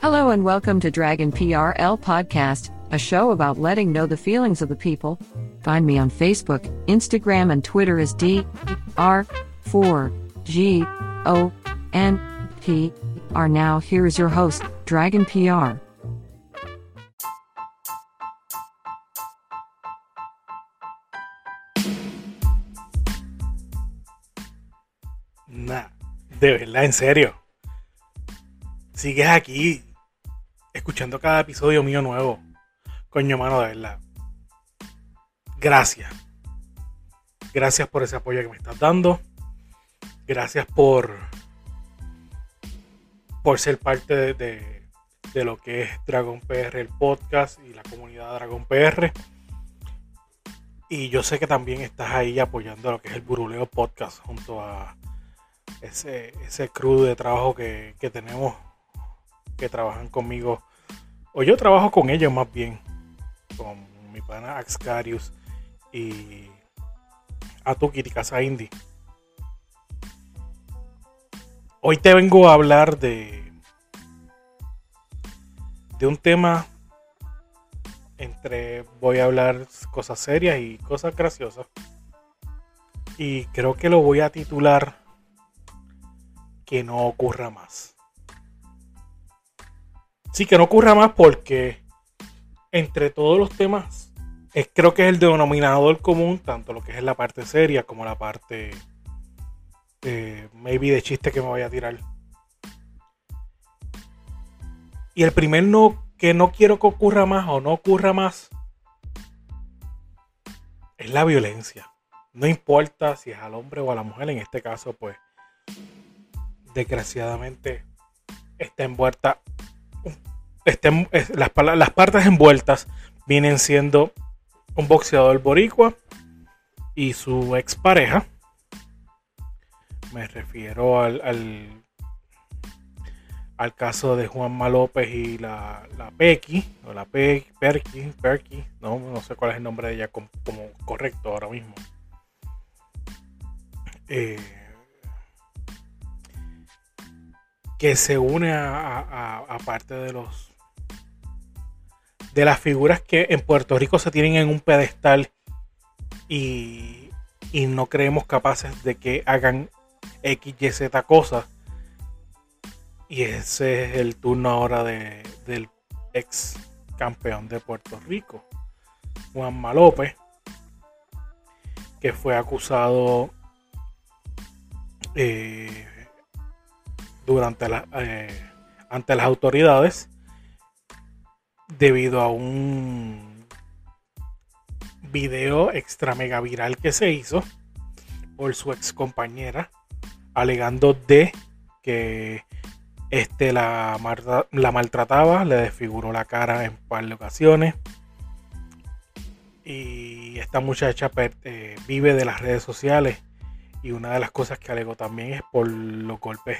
Hello and welcome to Dragon PRL Podcast, a show about letting know the feelings of the people. Find me on Facebook, Instagram, and Twitter as D R 4 G O N P R. Now, here is your host, Dragon PR. Nah, de verdad, en serio. Sigues aquí escuchando cada episodio mío nuevo. Coño, mano, de verdad. Gracias. Gracias por ese apoyo que me estás dando. Gracias por. por ser parte de, de, lo que es Dragon PR, el podcast y la comunidad Dragon PR. Y yo sé que también estás ahí apoyando lo que es el Buruleo Podcast junto a ese, ese crew de trabajo que, que tenemos que trabajan conmigo, o yo trabajo con ellos más bien, con mi pana Axcarius y Atuki Casa Indie. Hoy te vengo a hablar de, de un tema entre voy a hablar cosas serias y cosas graciosas. Y creo que lo voy a titular que no ocurra más. Sí, que no ocurra más porque entre todos los temas, creo que es el denominador común, tanto lo que es la parte seria como la parte eh, maybe de chiste que me voy a tirar. Y el primer no que no quiero que ocurra más o no ocurra más es la violencia. No importa si es al hombre o a la mujer, en este caso, pues desgraciadamente está envuelta las, las partes envueltas vienen siendo un boxeador boricua y su expareja. Me refiero al, al, al, caso de Juanma López y la, la Pequi, o la Pe, Perky, Perky, no, no sé cuál es el nombre de ella como, como correcto ahora mismo. Eh, que se une a, parte de los de las figuras que en Puerto Rico se tienen en un pedestal y, y no creemos capaces de que hagan X, Y, Z cosas. Y ese es el turno ahora de, del ex campeón de Puerto Rico, Juanma López, que fue acusado eh, eh, ante las autoridades debido a un video extra mega viral que se hizo por su ex compañera alegando de que este la, la maltrataba, le desfiguró la cara en par de ocasiones. Y esta muchacha eh, vive de las redes sociales. Y una de las cosas que alegó también es por los golpes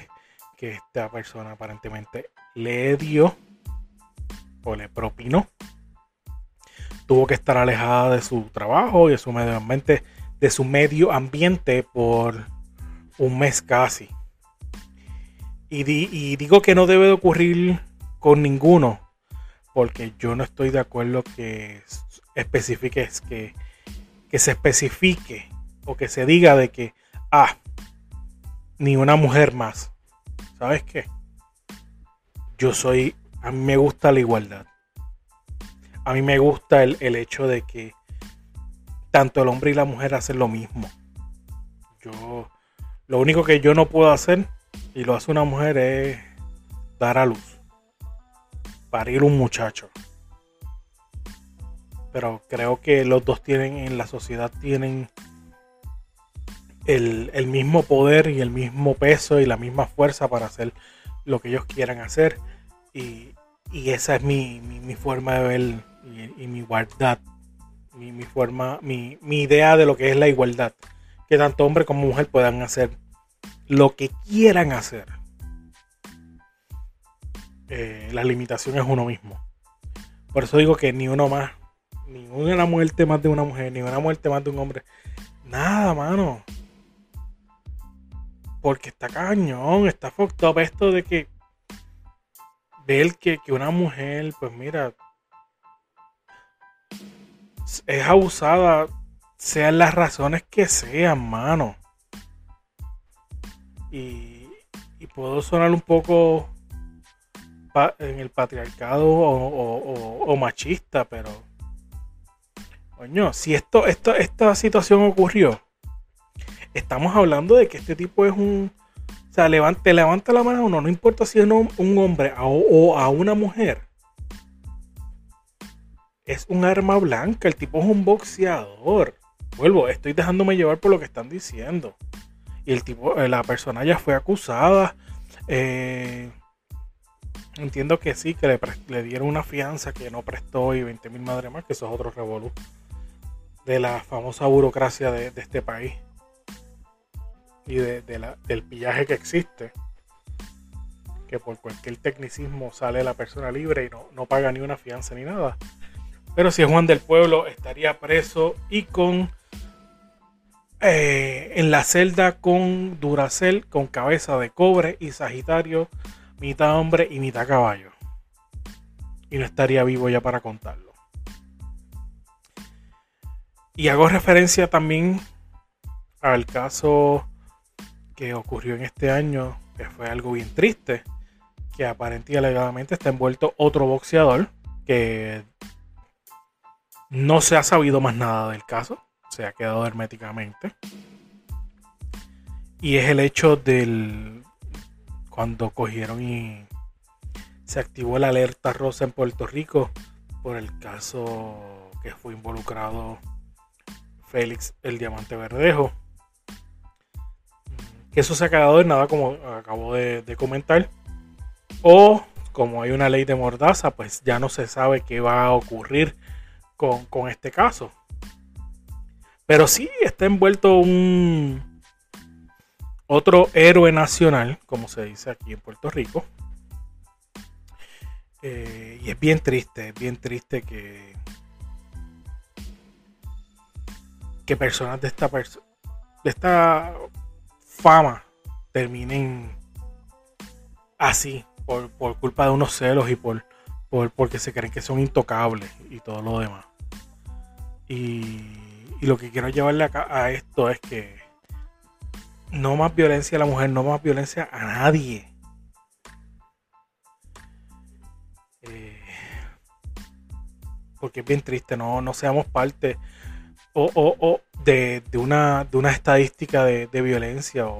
que esta persona aparentemente le dio o le propinó. Tuvo que estar alejada de su trabajo y de su medio ambiente, de su medio ambiente por un mes casi. Y, y digo que no debe de ocurrir con ninguno, porque yo no estoy de acuerdo que que, que se especifique o que se diga de que ah ni una mujer más. ¿Sabes qué? Yo soy a mí me gusta la igualdad. A mí me gusta el, el hecho de que tanto el hombre y la mujer hacen lo mismo. Yo lo único que yo no puedo hacer y lo hace una mujer es dar a luz parir un muchacho. Pero creo que los dos tienen en la sociedad tienen el, mismo poder y el mismo peso y la misma fuerza para hacer lo que ellos quieran hacer. Y, esa es mi, forma de ver y, mi igualdad. Mi, forma, mi idea de lo que es la igualdad. Que tanto hombre como mujer puedan hacer lo que quieran hacer eh, la limitación es uno mismo. Por eso digo que ni uno más, ni una muerte más de una mujer, ni una muerte más de un hombre. Nada, mano. Porque está cañón, está fucked up esto de que ver que, que una mujer, pues mira, es abusada, sean las razones que sean, mano. Y, y puedo sonar un poco en el patriarcado o, machista, pero coño, si esto, esto, esta situación ocurrió, estamos hablando de que este tipo es un, o sea, levante, levanta la mano a uno, no importa si es un, hombre o, a una mujer. Es un arma blanca, el tipo es un boxeador. Vuelvo, estoy dejándome llevar por lo que están diciendo. Y el tipo, la persona ya fue acusada. Eh, Entiendo que sí, que le, dieron una fianza que no prestó y 20 mil madres más, que eso es otro de la famosa burocracia de, este país y de, del pillaje que existe. Que por cualquier tecnicismo sale la persona libre y no, no paga ni una fianza ni nada. Pero si es Juan del Pueblo, estaría preso y con. Eh, en la celda con Duracel, con cabeza de cobre y Sagitario mitad hombre y mitad caballo. Y no estaría vivo ya para contarlo. Y hago referencia también al caso que ocurrió en este año, que fue algo bien triste, que aparentemente alegadamente está envuelto otro boxeador que no se ha sabido más nada del caso, se ha quedado herméticamente. Y es el hecho del cuando cogieron y se activó la alerta rosa en Puerto Rico por el caso que fue involucrado Félix el Diamante Verdejo. Que eso se ha quedado en nada como acabo de, comentar. O como hay una ley de mordaza, pues ya no se sabe qué va a ocurrir con, con este caso. Pero sí está envuelto un, otro héroe nacional, como se dice aquí en Puerto Rico. Eh, y es bien triste, es bien triste que, que personas de esta, de esta fama terminen así, por, culpa de unos celos y por, porque se creen que son intocables y todo lo demás. Y, lo que quiero llevarle acá a esto es que no más violencia a la mujer, no más violencia a nadie. Eh, porque es bien triste, no, no seamos parte o, de, una, de una estadística de, violencia o,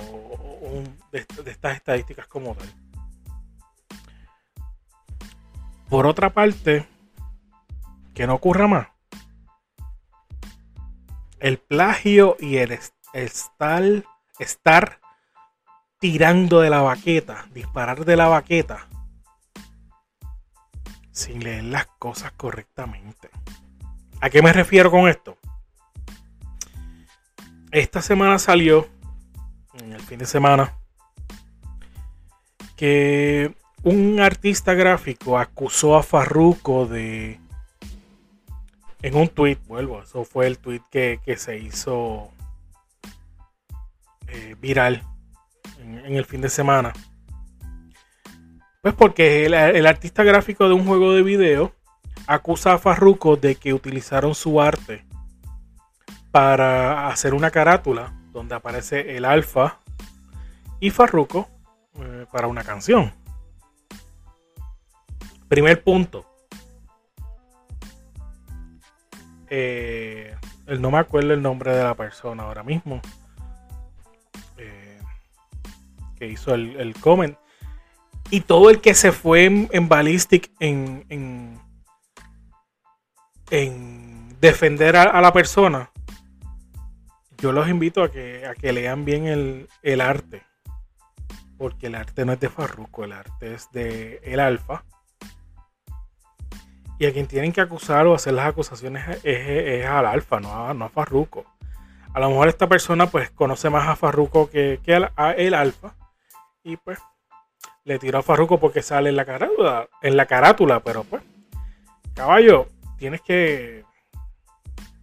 de, de, estas estadísticas como tal. Por otra parte, que no ocurra más. El plagio y el estar estar tirando de la baqueta, disparar de la baqueta, sin leer las cosas correctamente. ¿A qué me refiero con esto? Esta semana salió, en el fin de semana, que un artista gráfico acusó a Farruko de. En un tweet, vuelvo, eso fue el tweet que, se hizo eh, viral en, el fin de semana. Pues porque el, el, artista gráfico de un juego de video acusa a Farruko de que utilizaron su arte para hacer una carátula donde aparece el alfa y Farruko eh, para una canción. Primer punto. Eh, no me acuerdo el nombre de la persona ahora mismo. Eh, que hizo el, el, comment. Y todo el que se fue en, Ballistic en, en, defender a, la persona. Yo los invito a que, a que lean bien el, el arte. Porque el arte no es de Farruko, el arte es de El Alfa y a quien tienen que acusar o hacer las acusaciones es, al Alfa, no a, no a Farruko. A lo mejor esta persona pues conoce más a Farruko que, a el Alfa. Y pues le tiró a Farruko porque sale en la carátula, en la carátula, pero pues, caballo, tienes que,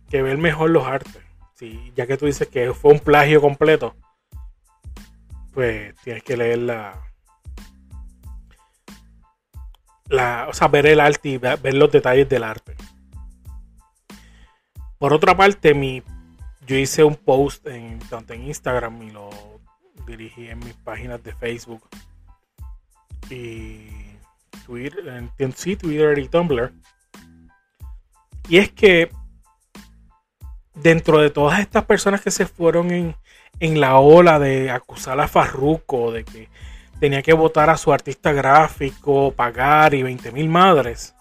que ver mejor los artes. Sí, ya que tú dices que fue un plagio completo, pues tienes que leer la, o sea, ver el arte y ver los detalles del arte. Por otra parte, mi, yo hice un post en, tanto en Instagram y lo dirigí en mis páginas de Facebook y Twitter, en, sí, Twitter y Tumblr. Y es que dentro de todas estas personas que se fueron en, en la ola de acusar a Farruko de que tenía que votar a su artista gráfico, pagar y 20 mil madres.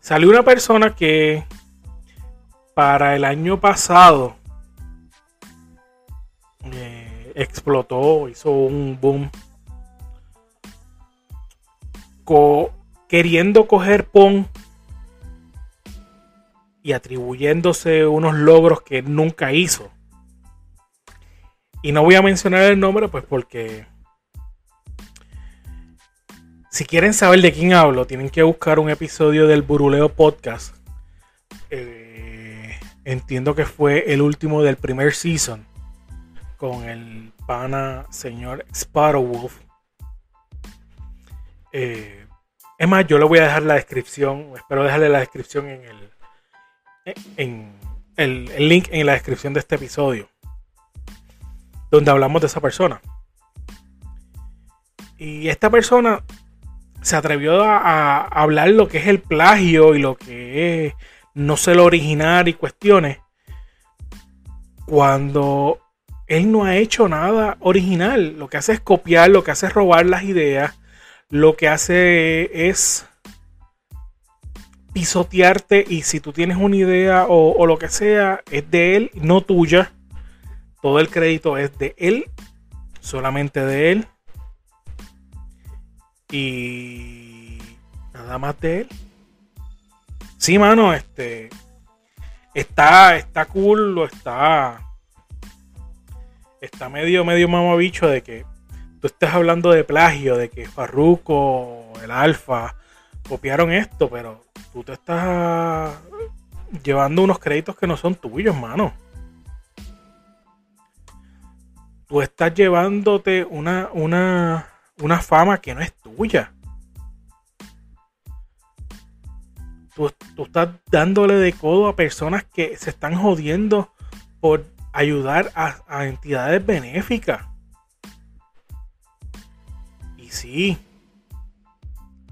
Salió una persona que para el año pasado eh, explotó, hizo un boom, queriendo coger PON y atribuyéndose unos logros que nunca hizo. Y no voy a mencionar el nombre, pues porque si quieren saber de quién hablo, tienen que buscar un episodio del Buruleo Podcast. Eh, entiendo que fue el último del primer season. Con el pana señor Sparrowwolf. Eh, es más, yo le voy a dejar la descripción. Espero dejarle la descripción en el. En el, el link en la descripción de este episodio. Donde hablamos de esa persona. Y esta persona se atrevió a, hablar lo que es el plagio y lo que es no ser original y cuestiones, cuando él no ha hecho nada original. Lo que hace es copiar, lo que hace es robar las ideas, lo que hace es pisotearte y si tú tienes una idea o, lo que sea, es de él, no tuya. Todo el crédito es de él, solamente de él. Y nada más de él. Sí, mano, este. Está, está cool, lo está. Está medio, medio mamabicho de que tú estés hablando de plagio, de que Farruko, el Alfa, copiaron esto, pero tú te estás llevando unos créditos que no son tuyos, mano. Tú estás llevándote una, una, una fama que no es tuya. Tú, estás dándole de codo a personas que se están jodiendo por ayudar a, entidades benéficas. Y sí,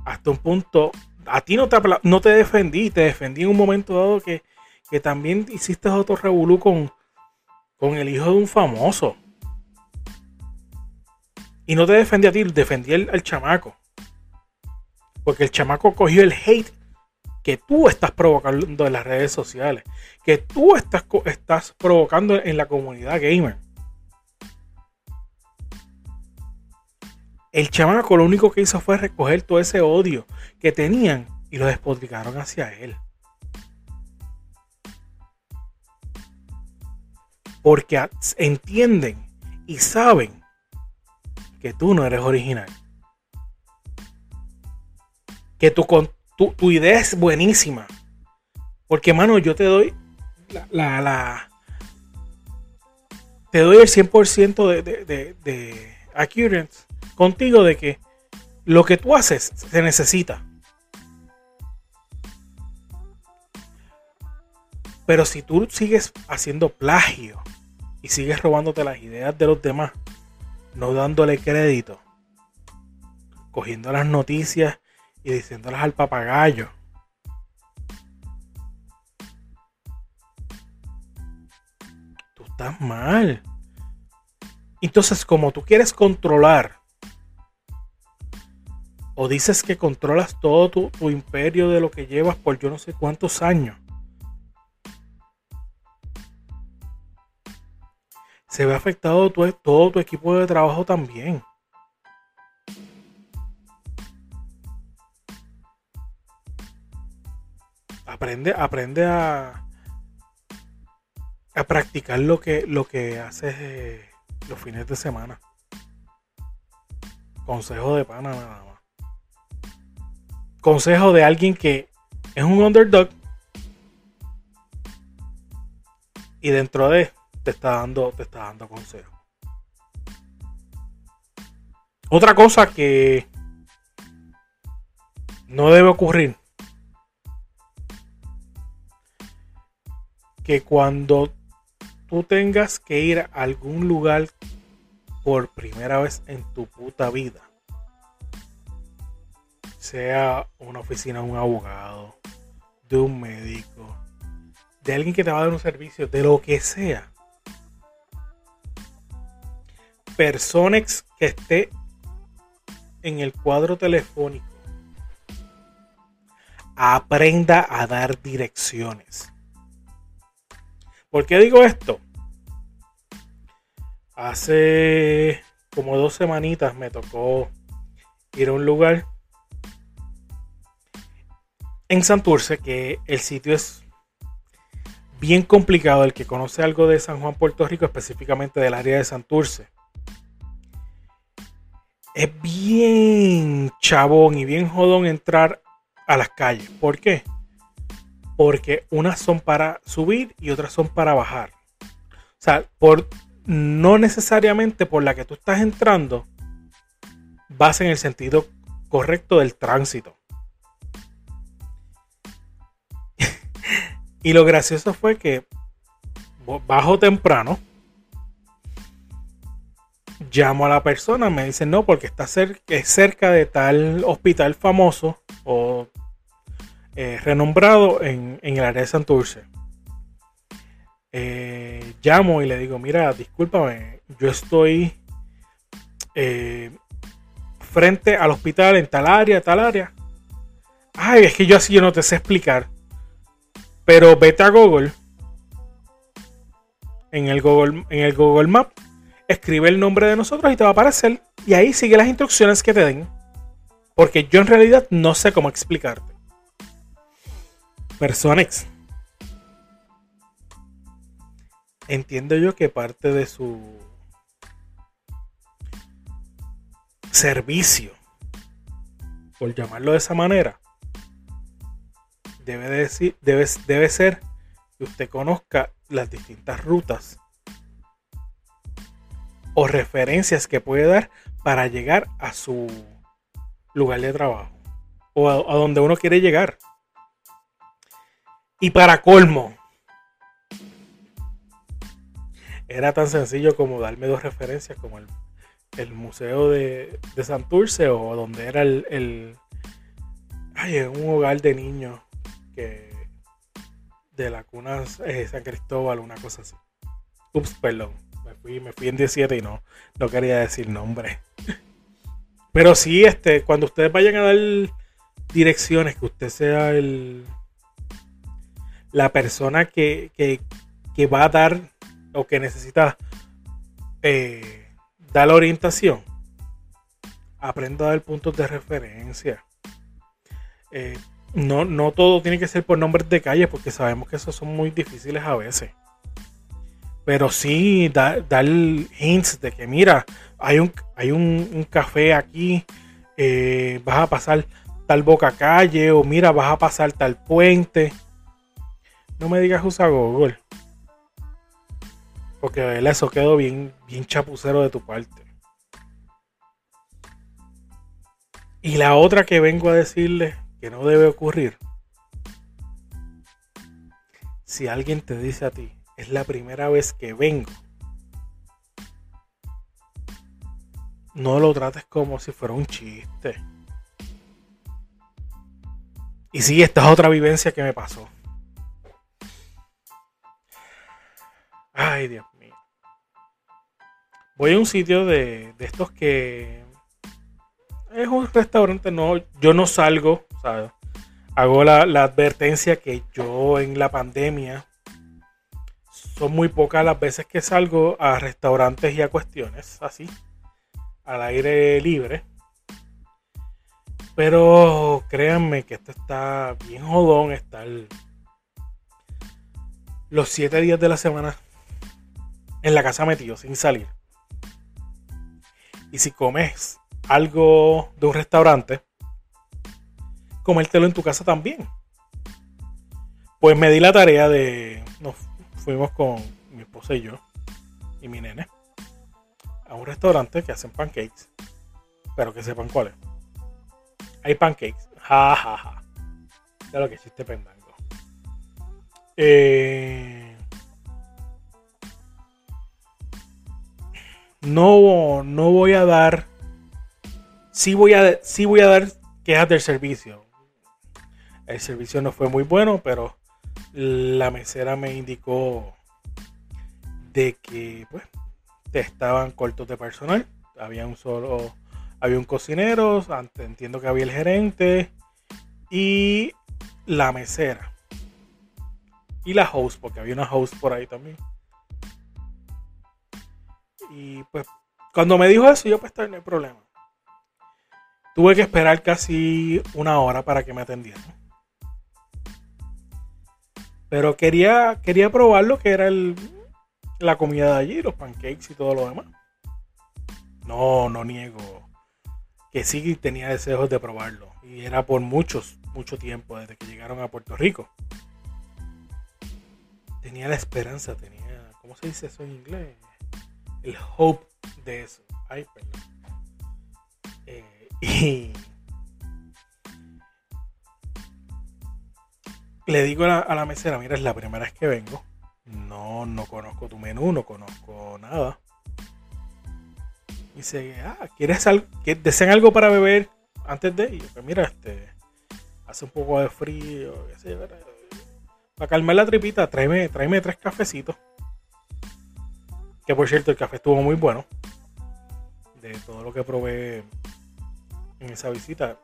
hasta un punto, a ti no te, defendí, te defendí en un momento dado que, también hiciste otro revolú con, con el hijo de un famoso. Y no te defendí a ti, defendí al, chamaco. Porque el chamaco cogió el hate que tú estás provocando en las redes sociales. Que tú estás, estás provocando en la comunidad gamer. El chamaco lo único que hizo fue recoger todo ese odio que tenían y lo despotricaron hacia él. Porque entienden y saben que tú no eres original. Que tu, tu, tu idea es buenísima. Porque, mano, yo te doy la, la, te doy el 100% de, de, de, de contigo de que lo que tú haces se necesita. Pero si tú sigues haciendo plagio y sigues robándote las ideas de los demás, no dándole crédito, cogiendo las noticias y diciéndolas al papagayo, tú estás mal. Entonces, como tú quieres controlar, o dices que controlas todo tu, tu imperio de lo que llevas por yo no sé cuántos años, se ve afectado todo tu equipo de trabajo también. Aprende, aprende a, a practicar lo que, lo que haces eh, los fines de semana. Consejo de pana nada más. Consejo de alguien que es un underdog y dentro de te está dando, te está dando consejo. Otra cosa que no debe ocurrir. Que cuando tú tengas que ir a algún lugar por primera vez en tu puta vida, sea una oficina de un abogado, de un médico, de alguien que te va a dar un servicio, de lo que sea, Personex que esté en el cuadro telefónico aprenda a dar direcciones. ¿Por qué digo esto? Hace como dos semanitas me tocó ir a un lugar en Santurce que el sitio es bien complicado. El que conoce algo de San Juan, Puerto Rico, específicamente del área de Santurce, es bien chabón y bien jodón entrar a las calles. ¿Por qué? Porque unas son para subir y otras son para bajar. O sea, por, no necesariamente por la que tú estás entrando vas en el sentido correcto del tránsito. Y lo gracioso fue que bajo temprano llamo a la persona, me dicen no, porque está cerca, de tal hospital famoso o eh, renombrado en, el área de Santurce. Eh, llamo y le digo, mira, discúlpame, yo estoy eh, frente al hospital en tal área, tal área. Ay, es que yo así yo no te sé explicar. Pero vete a Google. En el Google, en el Google Map escribe el nombre de nosotros y te va a aparecer. Y ahí sigue las instrucciones que te den. Porque yo en realidad no sé cómo explicarte. Personex. Entiendo yo que parte de su servicio, por llamarlo de esa manera, debe, decir, debe, debe ser que usted conozca las distintas rutas o referencias que puede dar para llegar a su lugar de trabajo o a, donde uno quiere llegar. Y para colmo, era tan sencillo como darme dos referencias como el, museo de, de, Santurce o donde era el, el ay, un hogar de niños que de la cuna San Cristóbal, una cosa así. Ups, perdón me fui en 17 y no, no quería decir nombre. Pero sí, este, cuando ustedes vayan a dar direcciones, que usted sea el la persona que, va a dar o que necesita eh, dar la orientación, aprenda a dar puntos de referencia. Eh, no, no todo tiene que ser por nombres de calle, porque sabemos que esos son muy difíciles a veces Pero sí dar hints de que mira, hay un, hay un, café aquí, eh, vas a pasar tal boca calle o mira, vas a pasar tal puente. No me digas usa Google. Porque eso quedó bien, bien chapucero de tu parte. Y la otra que vengo a decirle que no debe ocurrir. Si alguien te dice a ti, es la primera vez que vengo, no lo trates como si fuera un chiste. Y sí, esta es otra vivencia que me pasó. Ay, Dios mío. Voy a un sitio de, de estos que es un restaurante, no, yo no salgo, hago la, advertencia que yo en la pandemia son muy pocas las veces que salgo a restaurantes y a cuestiones así, al aire libre. Pero créanme que esto está bien jodón estar los siete días de la semana en la casa metido sin salir. Y si comes algo de un restaurante, comértelo en tu casa también. Pues me di la tarea de. Nos fuimos con mi esposa y yo y mi nene a un restaurante que hacen pancakes, pero que sepan cuáles. Hay pancakes, ja ja ja. De lo que existe pendango. Eh, no, no voy a dar sí voy a, sí voy a dar quejas del servicio. El servicio no fue muy bueno, pero la mesera me indicó de que pues estaban cortos de personal. Había un solo, había un cocinero, entiendo que había el gerente y la mesera. Y la host, porque había una host por ahí también. Y pues cuando me dijo eso, yo pues no hay problema. Tuve que esperar casi una hora para que me atendieran. Pero quería, quería probar lo que era el, la comida de allí, los pancakes y todo lo demás. No, no niego que sí tenía deseos de probarlo. Y era por muchos, mucho tiempo, desde que llegaron a Puerto Rico. Tenía la esperanza, tenía, ¿cómo se dice eso en inglés? El hope de eso. Ay, perdón. Eh, y le digo a la, mesera, mira, es la primera vez que vengo. No, no conozco tu menú, no conozco nada. Y dice, ah, ¿quieres algo? ¿Desean algo para beber antes de? ir? pues mira, este, hace un poco de frío, para calmar la tripita, tráeme, tráeme tres cafecitos. Que por cierto, el café estuvo muy bueno. De todo lo que probé en esa visita.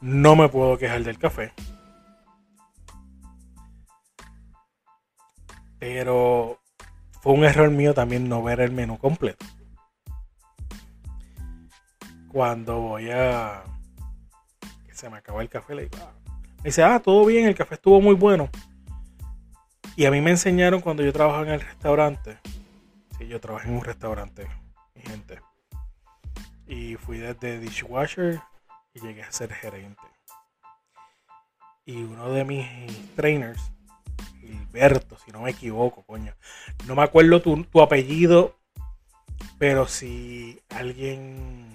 No me puedo quejar del café. Pero fue un error mío también no ver el menú completo. Cuando voy a... Se me acabó el café, le digo... Ah". Me dice, ah, todo bien, el café estuvo muy bueno. Y a mí me enseñaron cuando yo trabajaba en el restaurante. Sí, yo trabajé en un restaurante, mi gente. Y fui desde dishwasher y llegué a ser gerente. Y uno de mis trainers, Gilberto, si no me equivoco, coño. No me acuerdo tu, apellido, pero si alguien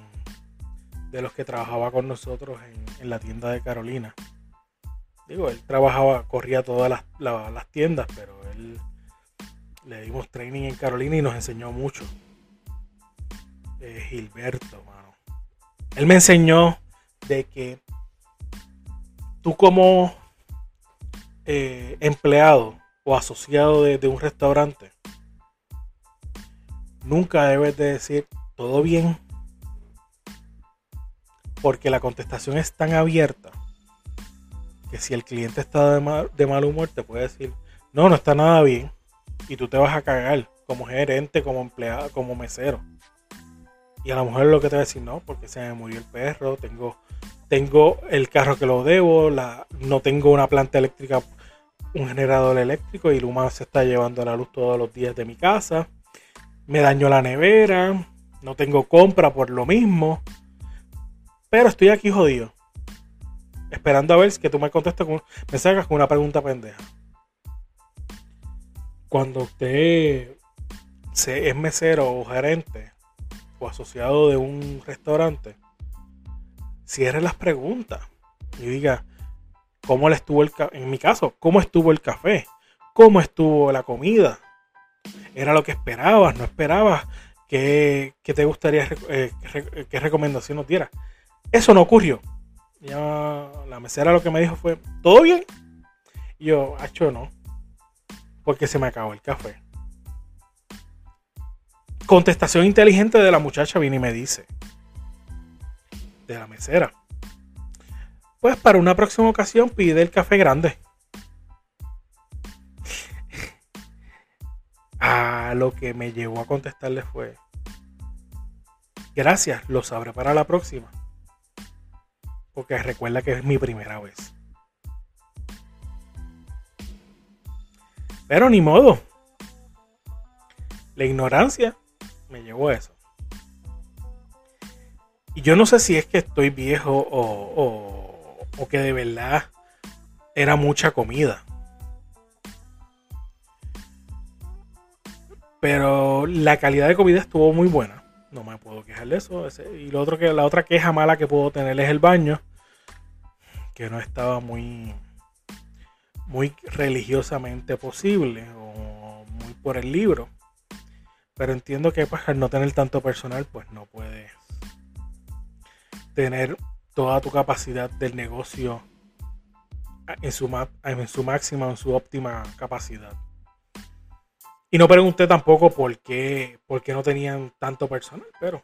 de los que trabajaba con nosotros en, la tienda de Carolina. Digo, él trabajaba, corría todas las, tiendas, pero él le dimos training en Carolina y nos enseñó mucho. Gilberto, mano. Él me enseñó de que tú como eh, empleado o asociado de, un restaurante, nunca debes de decir todo bien, porque la contestación es tan abierta que si el cliente está de mal, de mal humor te puede decir, no, no está nada bien, y tú te vas a cagar como gerente, como empleado, como mesero. Y a la mujer lo que te va a decir, no, porque se me murió el perro, tengo, tengo el carro que lo debo, la, no tengo una planta eléctrica un generador eléctrico y Luma se está llevando la luz todos los días de mi casa. Me dañó la nevera, no tengo compra por lo mismo. Pero estoy aquí jodido. Esperando a ver que tú me contestes con, me sacas con una pregunta pendeja. Cuando usted es mesero o gerente o asociado de un restaurante, cierre las preguntas y diga cómo le estuvo el en mi caso, cómo estuvo el café, cómo estuvo la comida. Era lo que esperabas, no esperabas que, te gustaría, eh, qué recomendación nos diera. Eso no ocurrió. La mesera lo que me dijo fue, ¿todo bien? Y yo, hacho no, porque se me acabó el café. Contestación inteligente de la muchacha viene y me dice, de la mesera, pues para una próxima ocasión pide el café grande. a lo que me llevó a contestarle fue, gracias, lo sabré para la próxima. Porque recuerda que es mi primera vez. Pero ni modo. La ignorancia me llevó a eso. Y yo no sé si es que estoy viejo o, que de verdad era mucha comida. Pero la calidad de comida estuvo muy buena. No me puedo quejar de eso. Y lo otro que, la otra queja mala que puedo tener es el baño. Que no estaba muy, muy religiosamente posible. O muy por el libro. Pero entiendo que pues, al no tener tanto personal, pues no puedes tener toda tu capacidad del negocio en su, en su máxima, en su óptima capacidad. Y no pregunté tampoco por qué, por qué no tenían tanto personal, pero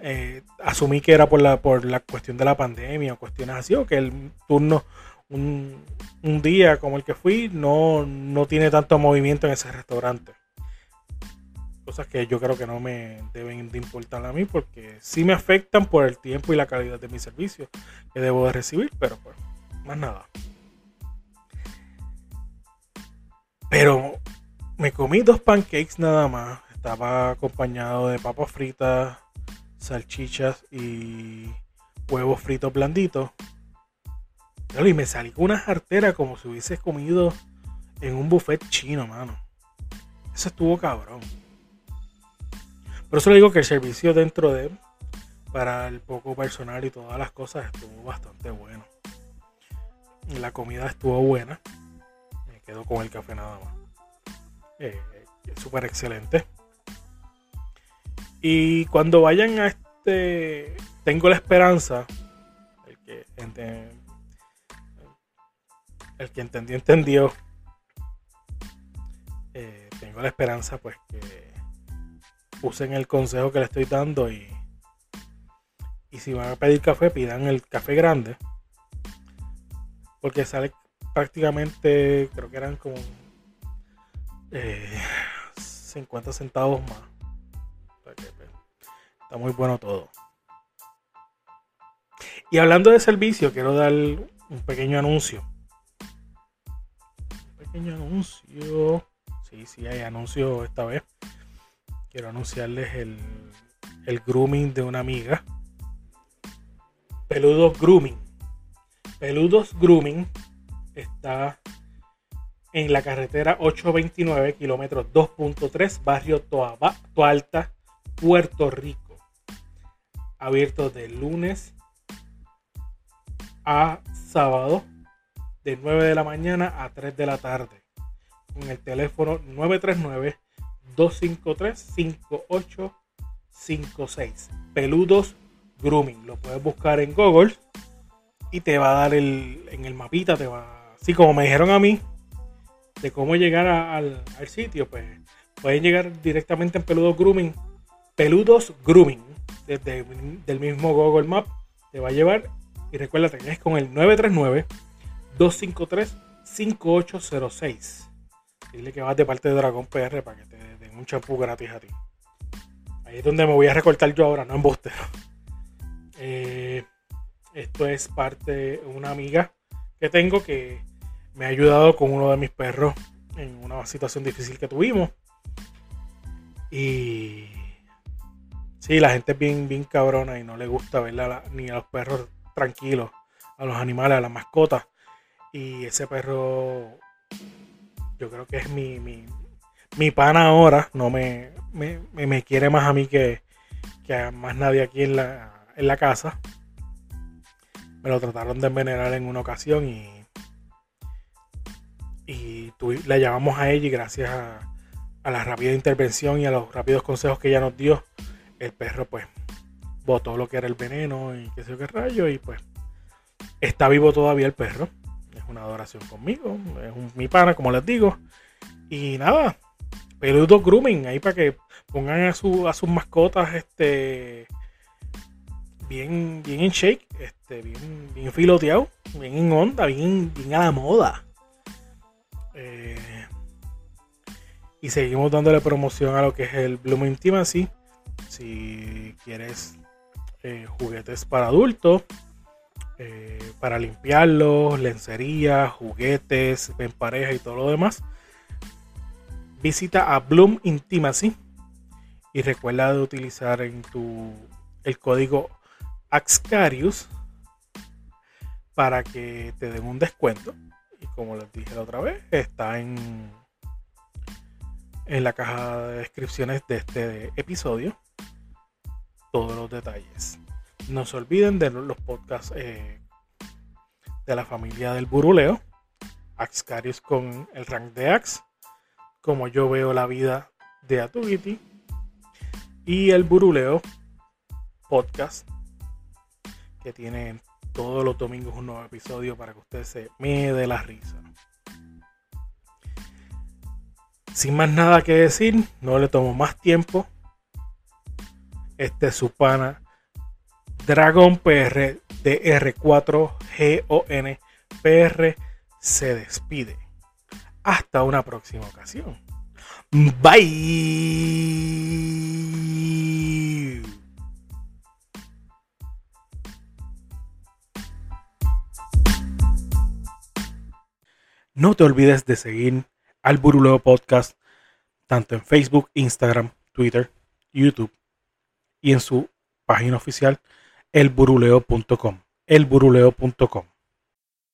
eh, asumí que era por la, por la cuestión de la pandemia o cuestiones así, o que el turno, un, un día como el que fui, no, no tiene tanto movimiento en ese restaurante cosas que yo creo que no me deben de importar a mí porque sí me afectan por el tiempo y la calidad de mi servicio que debo de recibir, pero pues, más nada. Pero me comí dos pancakes nada más. Estaba acompañado de papas fritas, salchichas y huevos fritos blanditos. Y me salí con una jartera como si hubiese comido en un buffet chino, mano. Eso estuvo cabrón. Por eso le digo que el servicio dentro de para el poco personal y todas las cosas, estuvo bastante bueno. La comida estuvo buena. Me quedo con el café nada más. Eh, Súper excelente. Y cuando vayan a este, tengo la esperanza, el que, el que entendió, entendió. Eh, tengo la esperanza, pues que usen el consejo que le estoy dando y, y si van a pedir café, pidan el café grande. Porque sale prácticamente, creo que eran como 50 eh, centavos más. Pues, está muy bueno todo. Y hablando de servicio, quiero dar un pequeño anuncio. Un pequeño anuncio. Sí, sí, hay anuncio esta vez quiero anunciarles el, grooming de una amiga. Peludos Grooming. Peludos Grooming está en la carretera 829, kilómetros 2.3, barrio Toaba, Toalta, Puerto Rico. Abierto de lunes a sábado, de 9 de la mañana a 3 de la tarde. Con el teléfono 939 253-5856. Peludos Grooming. Lo puedes buscar en Google y te va a dar el, en el mapita, te va, así como me dijeron a mí, de cómo llegar al, sitio, pues pueden llegar directamente en Peludos Grooming. Peludos Grooming, desde el mismo Google Map, te va a llevar. Y recuerda, que es con el 939 253 5806. Dile que vas de parte de Dragon PR para que te un champú gratis a ti. Ahí es donde me voy a recortar yo ahora, no en Buster. Eh, esto es parte de una amiga que tengo que me ha ayudado con uno de mis perros en una situación difícil que tuvimos. Y sí, la gente es bien, bien cabrona y no le gusta ver ni a los perros tranquilos, a los animales, a las mascotas. Y ese perro, yo creo que es mi, mi, mi pana ahora. No me, me, quiere más a mí que, que a más nadie aquí en la, en la casa. Me lo trataron de envenenar en una ocasión y y la llamamos a ella y gracias a, la rápida intervención y a los rápidos consejos que ella nos dio, el perro pues botó lo que era el veneno y qué sé yo qué rayo y pues está vivo todavía el perro. Es una adoración conmigo, es un, mi pana como les digo. Y nada, peludo grooming ahí para que pongan a, su, a sus mascotas este bien, bien en shake, este, bien, bien filoteado, bien en onda, bien, bien a la moda. Eh, y seguimos dándole promoción a lo que es el Bloom Intimacy. Si quieres eh, juguetes para adultos, eh, para limpiarlos, lencería, juguetes, en pareja y todo lo demás, visita a Bloom Intimacy y recuerda de utilizar el código Axcarius para que te den un descuento. Como les dije la otra vez, está en, en la caja de descripciones de este episodio. Todos los detalles. No se olviden de los podcasts eh, de la familia del buruleo, Axcarius con el rank de Ax, como yo veo la vida de Atugiti, y el buruleo podcast que tiene todos los domingos un nuevo episodio para que usted se me dé la risa. Sin más nada que decir, no le tomo más tiempo. Este es su pana Dragon PR DR4GON PR se despide. Hasta una próxima ocasión. Bye. No te olvides de seguir al Buruleo Podcast tanto en Facebook, Instagram, Twitter, YouTube y en su página oficial elburuleo.com. elburuleo.com.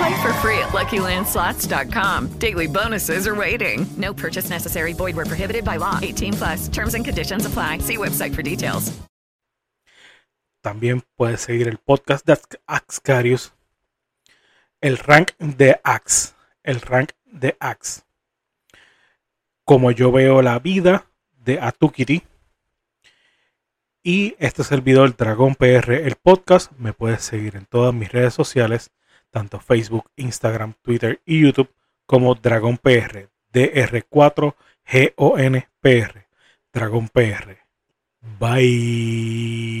Play for free at LuckyLandSlots.com. Daily bonuses are waiting. No purchase necessary. Void prohibited by law. 18 plus. Terms and conditions apply. See website for details. También puedes seguir el podcast de Axcarius. El rank de Ax. El rank de Ax. Como yo veo la vida de Atukiri Y este servidor Dragón PR, el podcast, me puedes seguir en todas mis redes sociales, tanto Facebook, Instagram, Twitter y YouTube, como Dragón PR, DR4GONPR, Dragón PR. Bye.